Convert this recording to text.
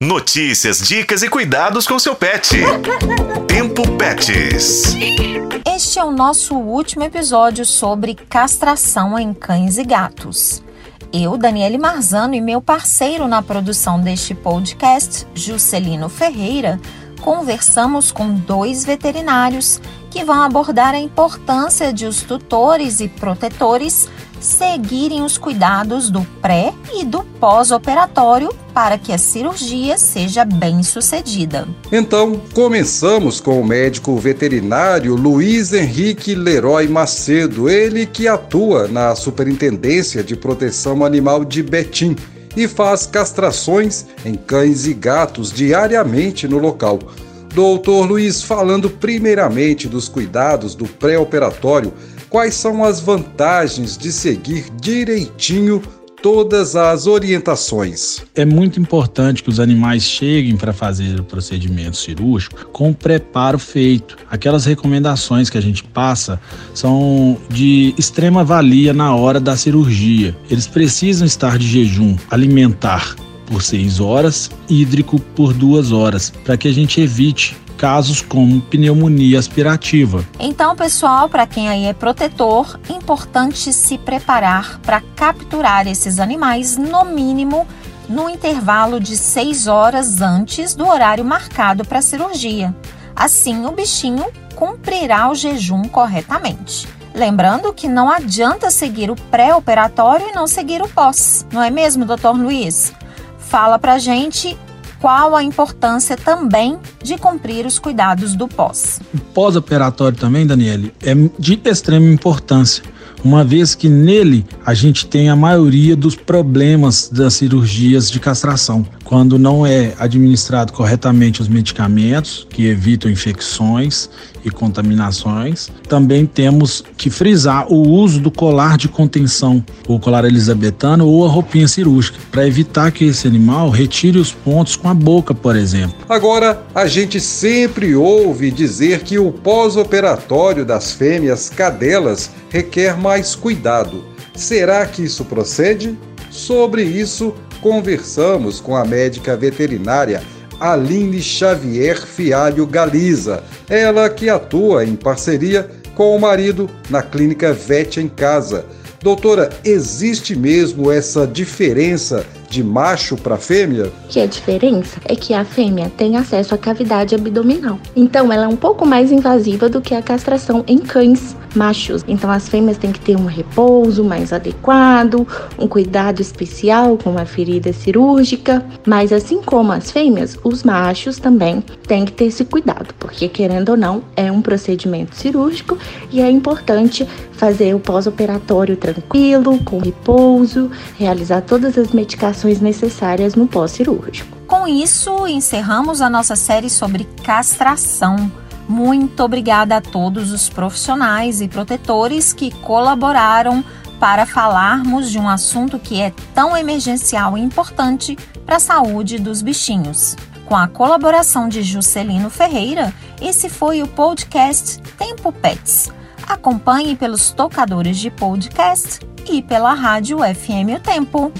Notícias, dicas e cuidados com seu pet. Tempo Pets. Este é o nosso último episódio sobre castração em cães e gatos. Eu, Daniele Marzano, e meu parceiro na produção deste podcast, Juscelino Ferreira, conversamos com dois veterinários que vão abordar a importância de os tutores e protetores seguirem os cuidados do pré e do pós-operatório para que a cirurgia seja bem sucedida. Então, começamos com o médico veterinário Luiz Henrique Leroy Macedo, ele que atua na Superintendência de Proteção Animal de Betim e faz castrações em cães e gatos diariamente no local. Doutor Luiz, falando primeiramente dos cuidados do pré-operatório, quais são as vantagens de seguir direitinho todas as orientações. É muito importante que os animais cheguem para fazer o procedimento cirúrgico com o preparo feito. Aquelas recomendações que a gente passa são de extrema valia na hora da cirurgia. Eles precisam estar de jejum alimentar por seis horas, hídrico por duas horas, para que a gente evite casos como pneumonia aspirativa. Então, pessoal, para quem aí é protetor, importante se preparar para capturar esses animais no mínimo no intervalo de 6 horas antes do horário marcado para a cirurgia. Assim, o bichinho cumprirá o jejum corretamente. Lembrando que não adianta seguir o pré-operatório e não seguir o pós, não é mesmo, doutor Luiz? Fala pra gente qual a importância também de cumprir os cuidados do pós. O pós-operatório também, Daniele, é de extrema importância uma vez que nele a gente tem a maioria dos problemas das cirurgias de castração. Quando não é administrado corretamente os medicamentos que evitam infecções e contaminações, também temos que frisar o uso do colar de contenção, o colar elisabetano ou a roupinha cirúrgica, para evitar que esse animal retire os pontos com a boca, por exemplo. Agora, a gente sempre ouve dizer que o pós-operatório das fêmeas cadelas requer mais cuidado. Será que isso procede? Sobre isso, conversamos com a médica veterinária Aline Xavier Fialho Galiza, ela que atua em parceria com o marido na clínica Vet em Casa. Doutora, existe mesmo essa diferença de macho para fêmea? Que a diferença é que a fêmea tem acesso à cavidade abdominal. Então ela é um pouco mais invasiva do que a castração em cães machos. Então as fêmeas têm que ter um repouso mais adequado, um cuidado especial com a ferida cirúrgica, mas assim como as fêmeas, os machos também têm que ter esse cuidado, porque querendo ou não, é um procedimento cirúrgico e é importante fazer o pós-operatório tranquilo, com repouso, realizar todas as medicações necessárias no pós-cirúrgico. Com isso, encerramos a nossa série sobre castração. Muito obrigada a todos os profissionais e protetores que colaboraram para falarmos de um assunto que é tão emergencial e importante para a saúde dos bichinhos. Com a colaboração de Juscelino Ferreira, esse foi o podcast Tempo Pets. Acompanhe pelos tocadores de podcast e pela rádio FM O Tempo.